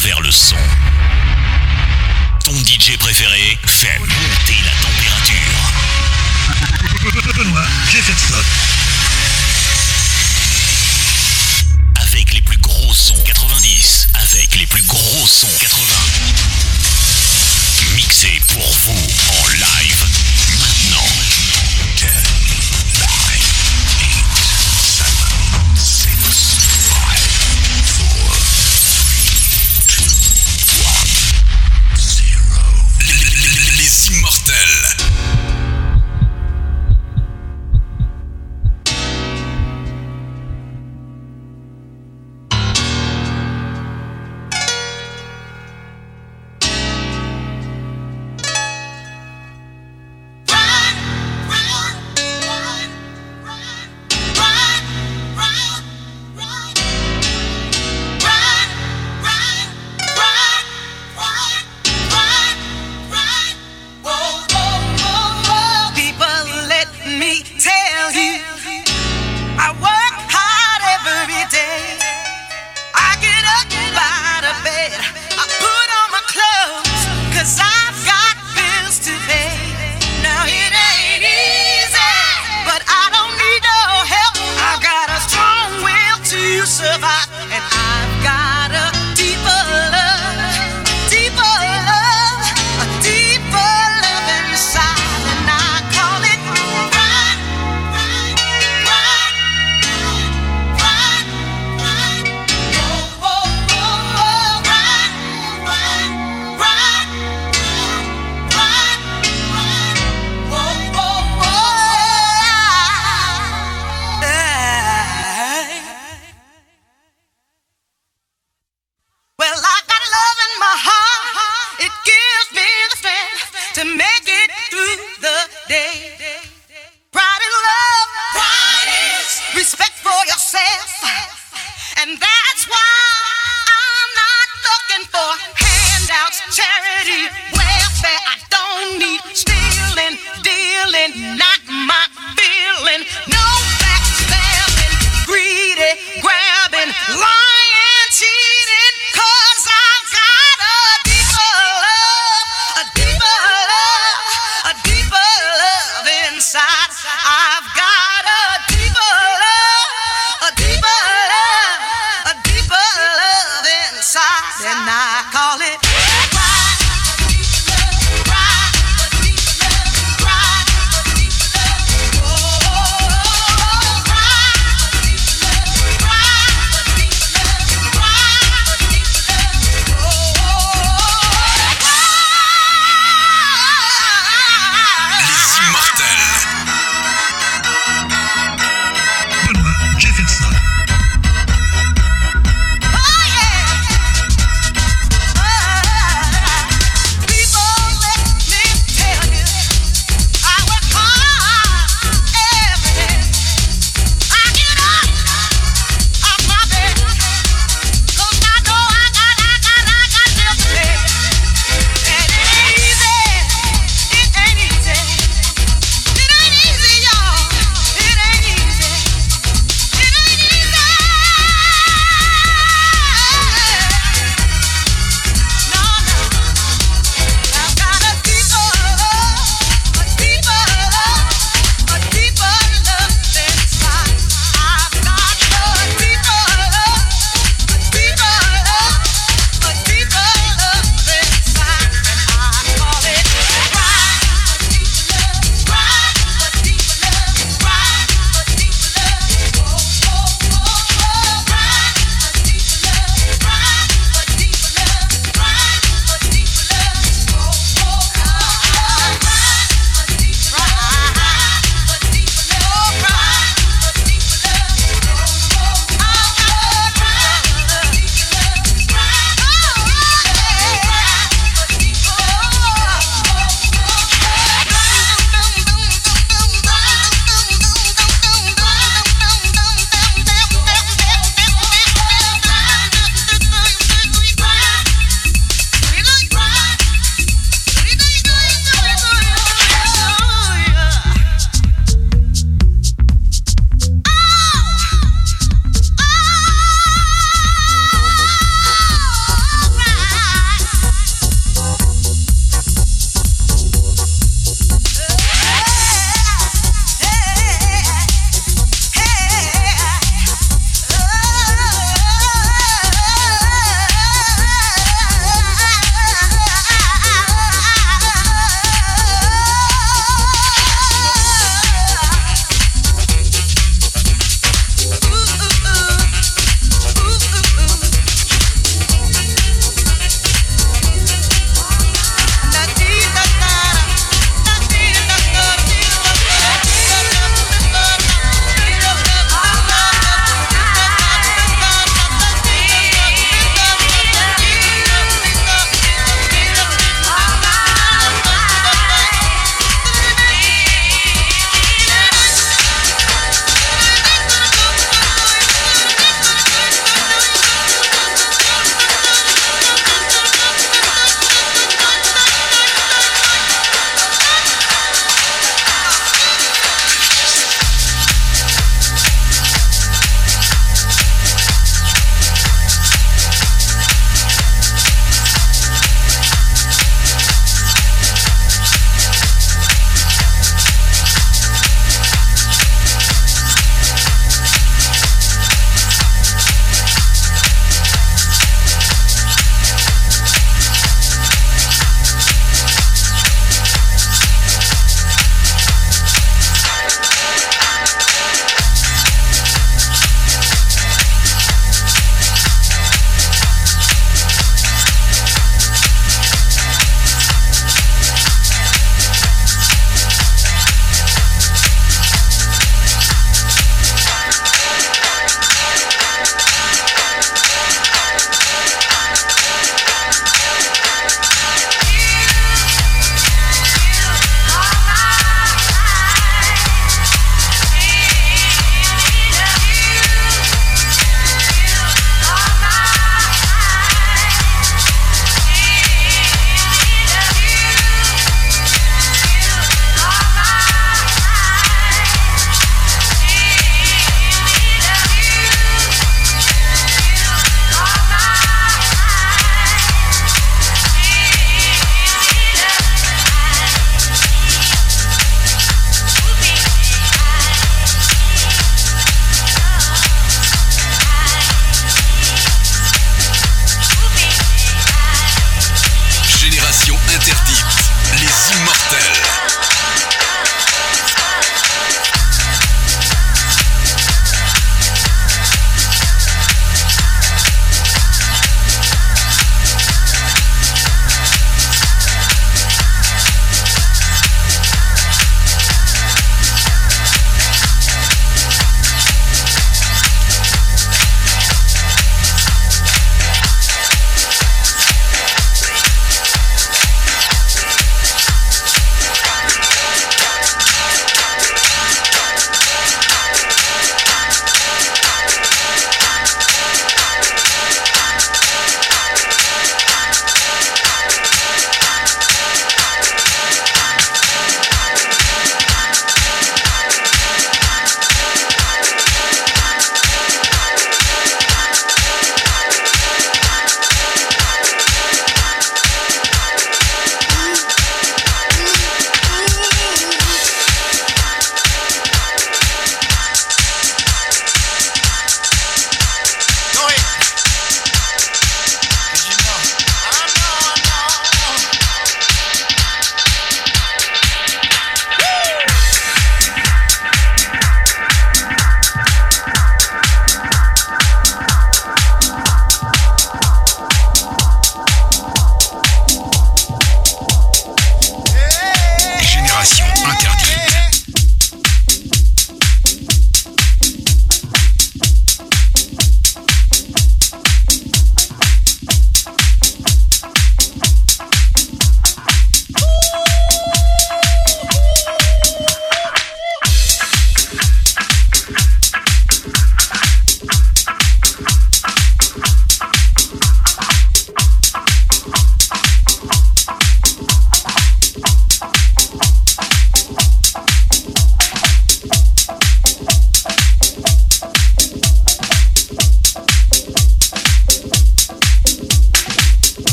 travers le son. Ton DJ préféré fait monter la température. J'ai fait ça. Avec les plus gros sons 90, avec les plus gros sons 80. Mixé pour vous en live maintenant.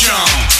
Jump.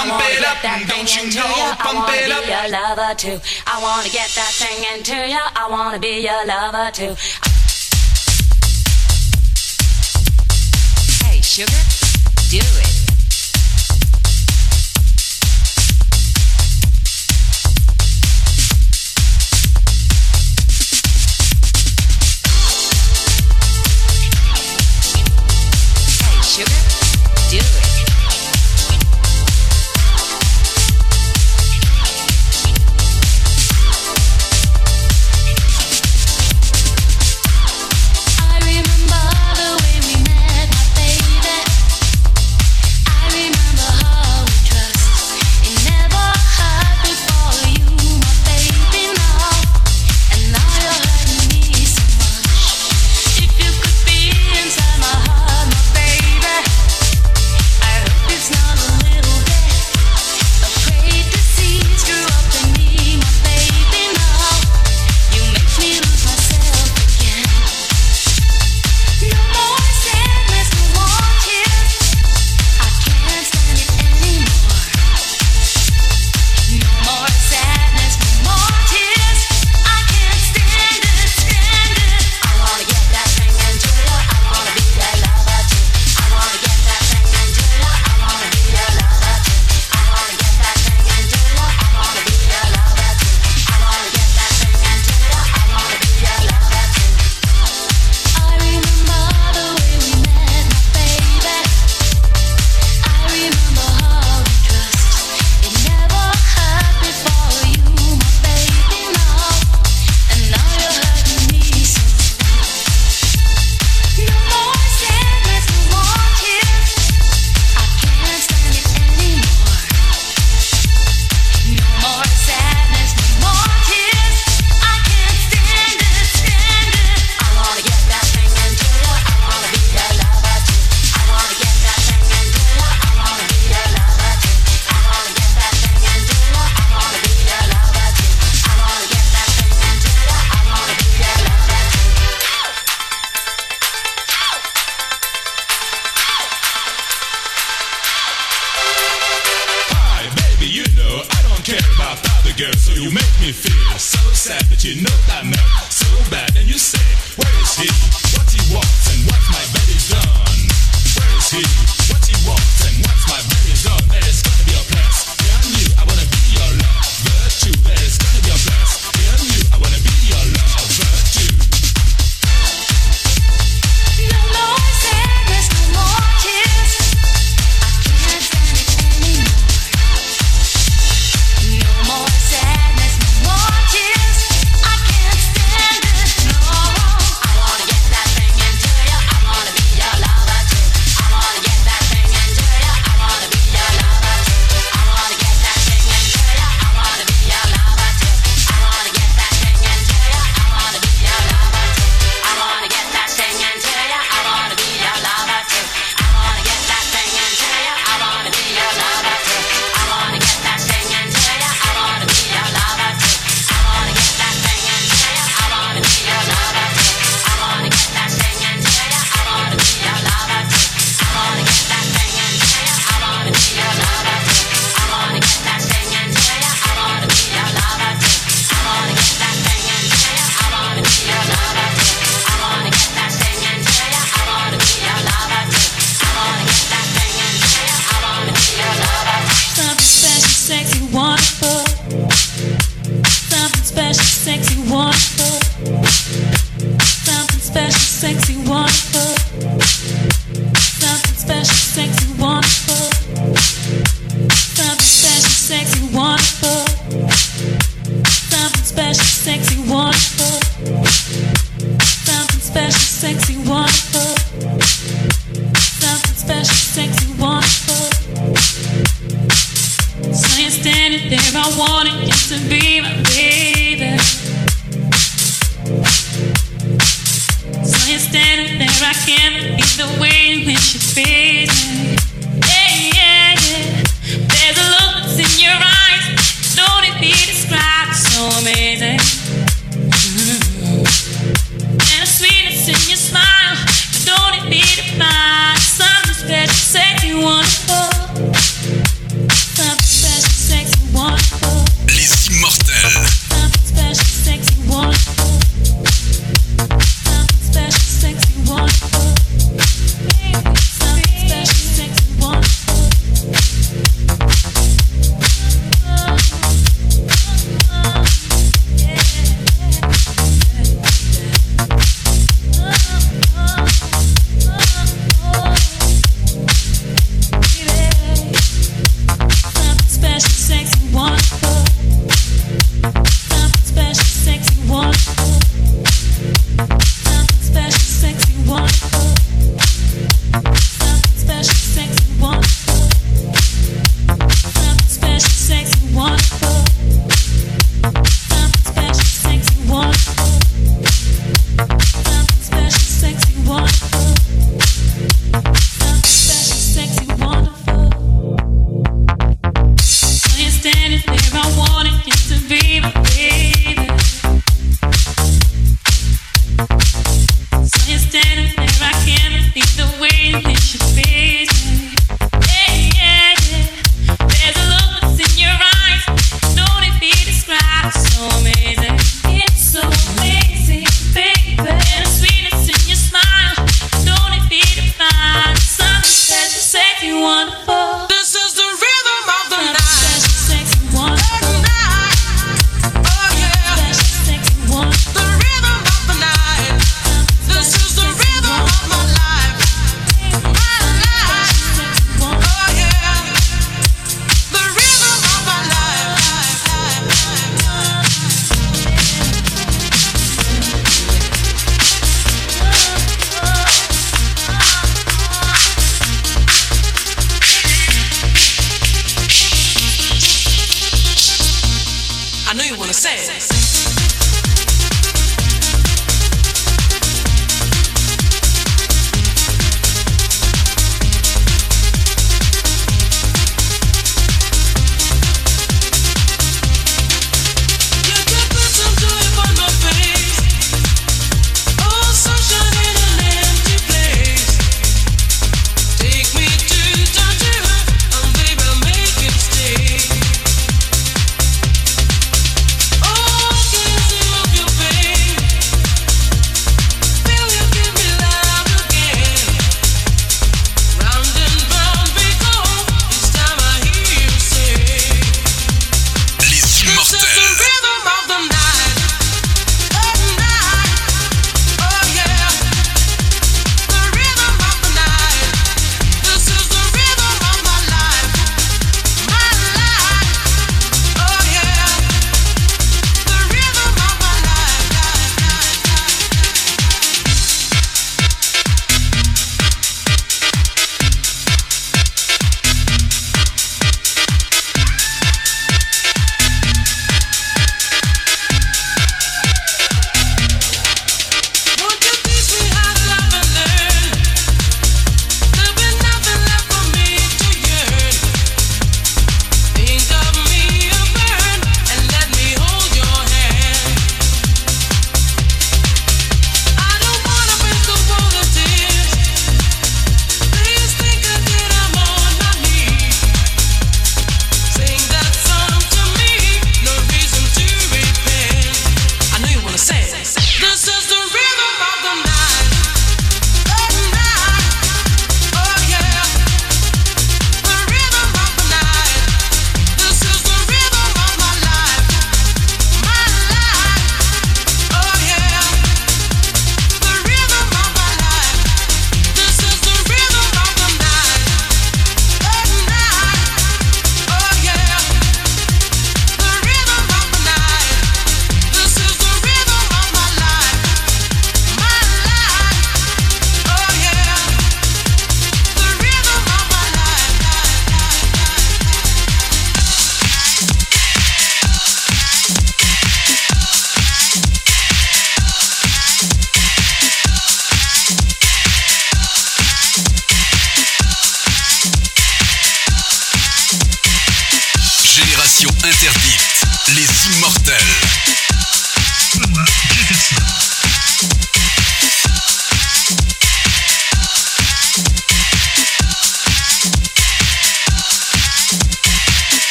Pump it up, don't you know? Pump it up. Your lover too. I wanna get that thing into ya. I wanna be your lover too. Hey, sugar, do it.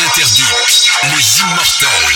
Génération interdite. Les immortels.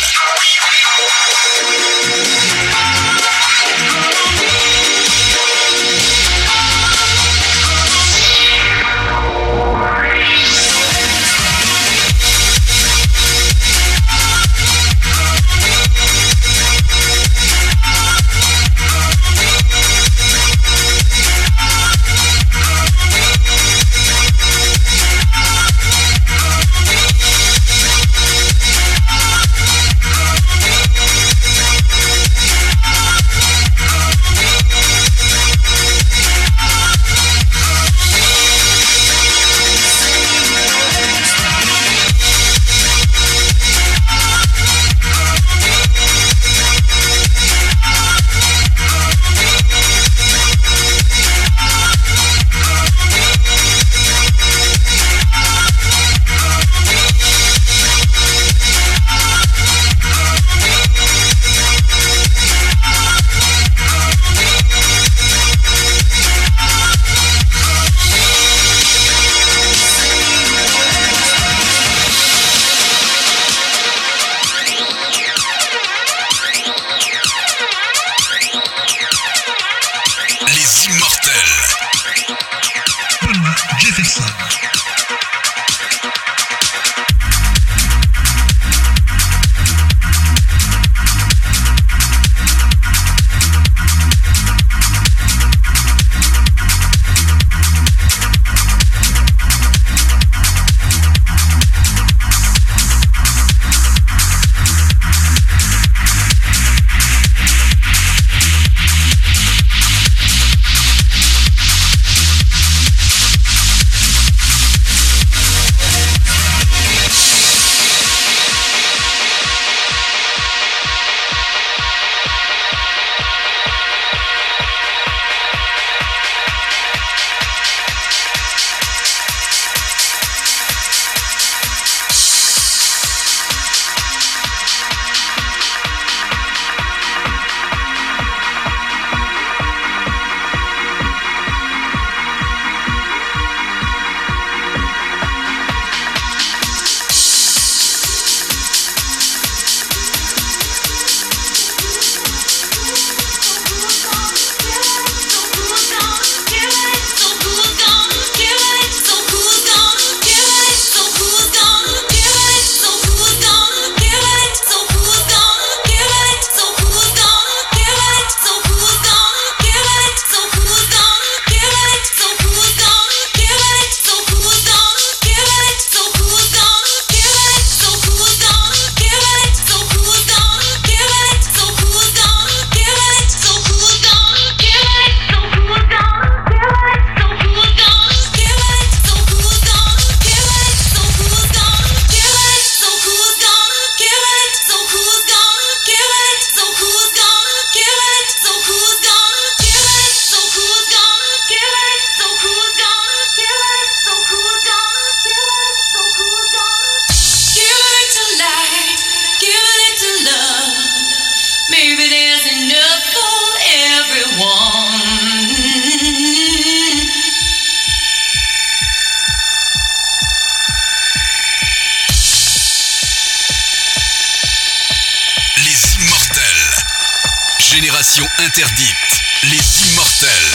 Interdite. Les immortels.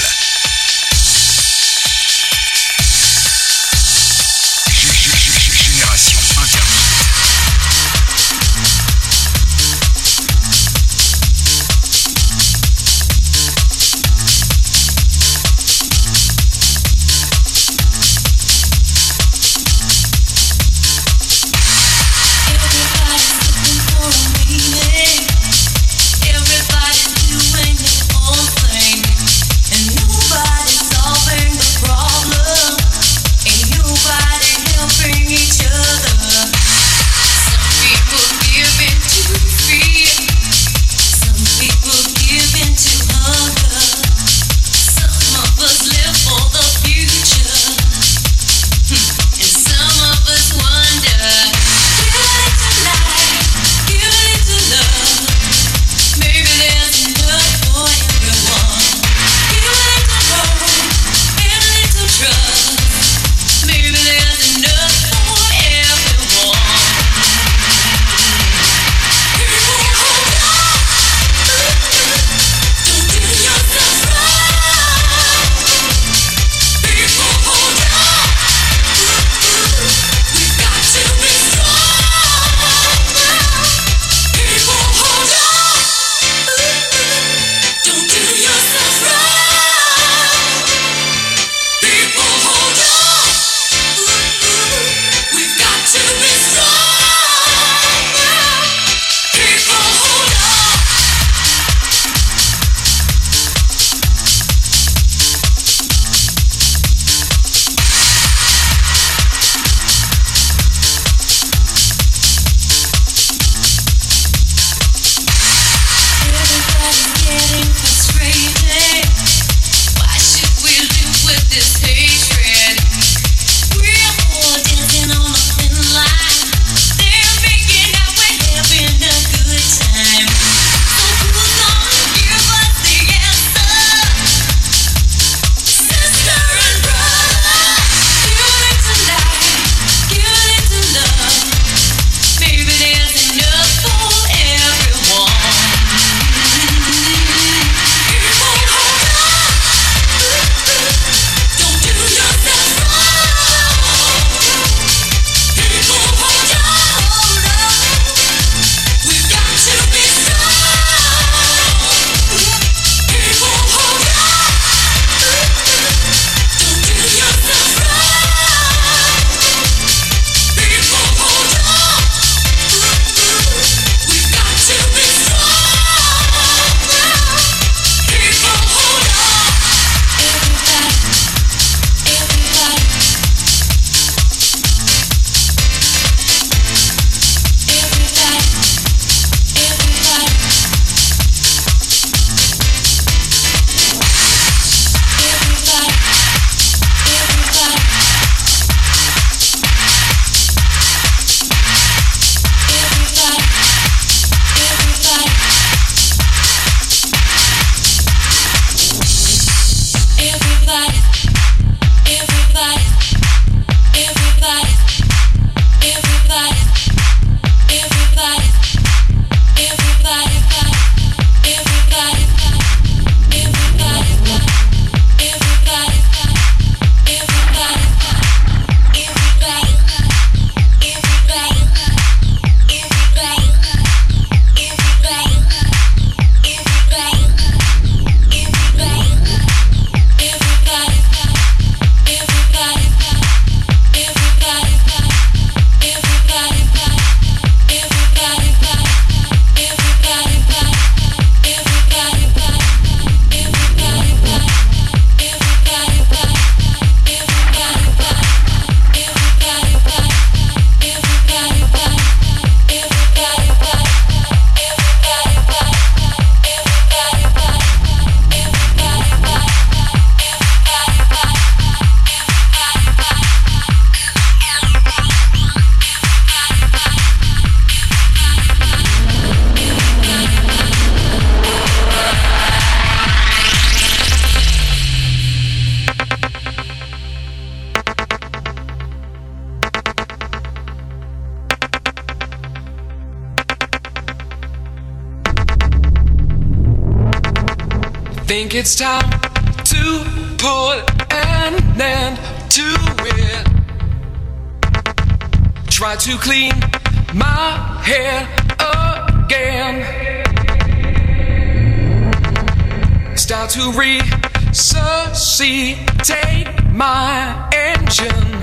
Resuscitate my engine.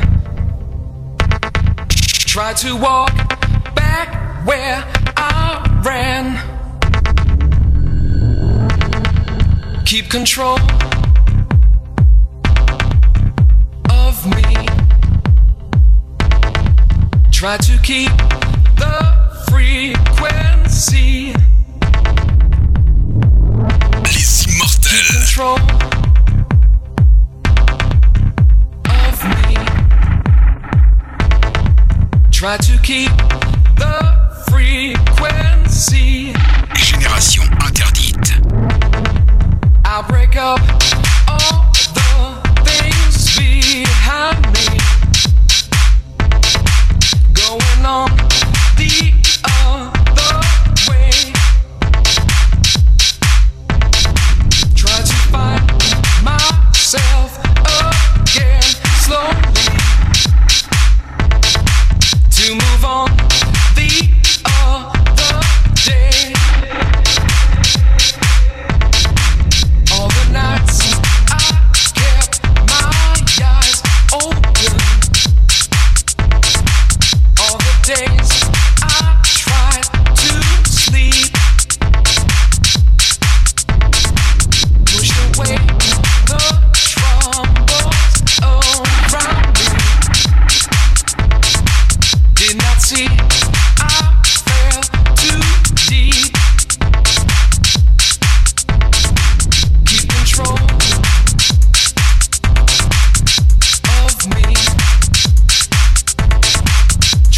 Try to walk back where I ran. Keep control of me. Try to keep the frequency. Les immortels. Control Génération interdite. I'll break up all the things behind me. Going on the other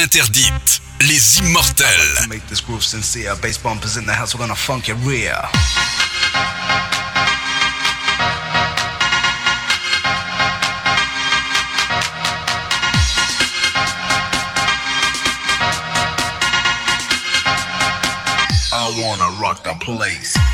interdite. Les immortels. Make this groove sincere. Bass bumpers in the house, we're gonna funk your rear. I wanna rock the place.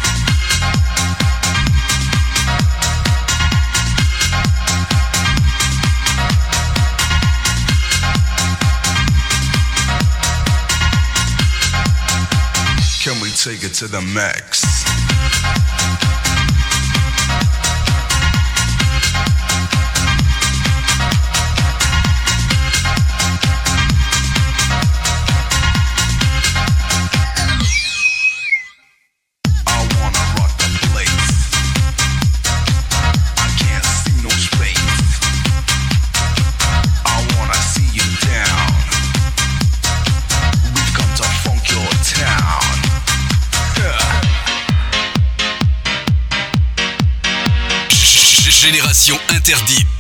Take it to the max? Interdite.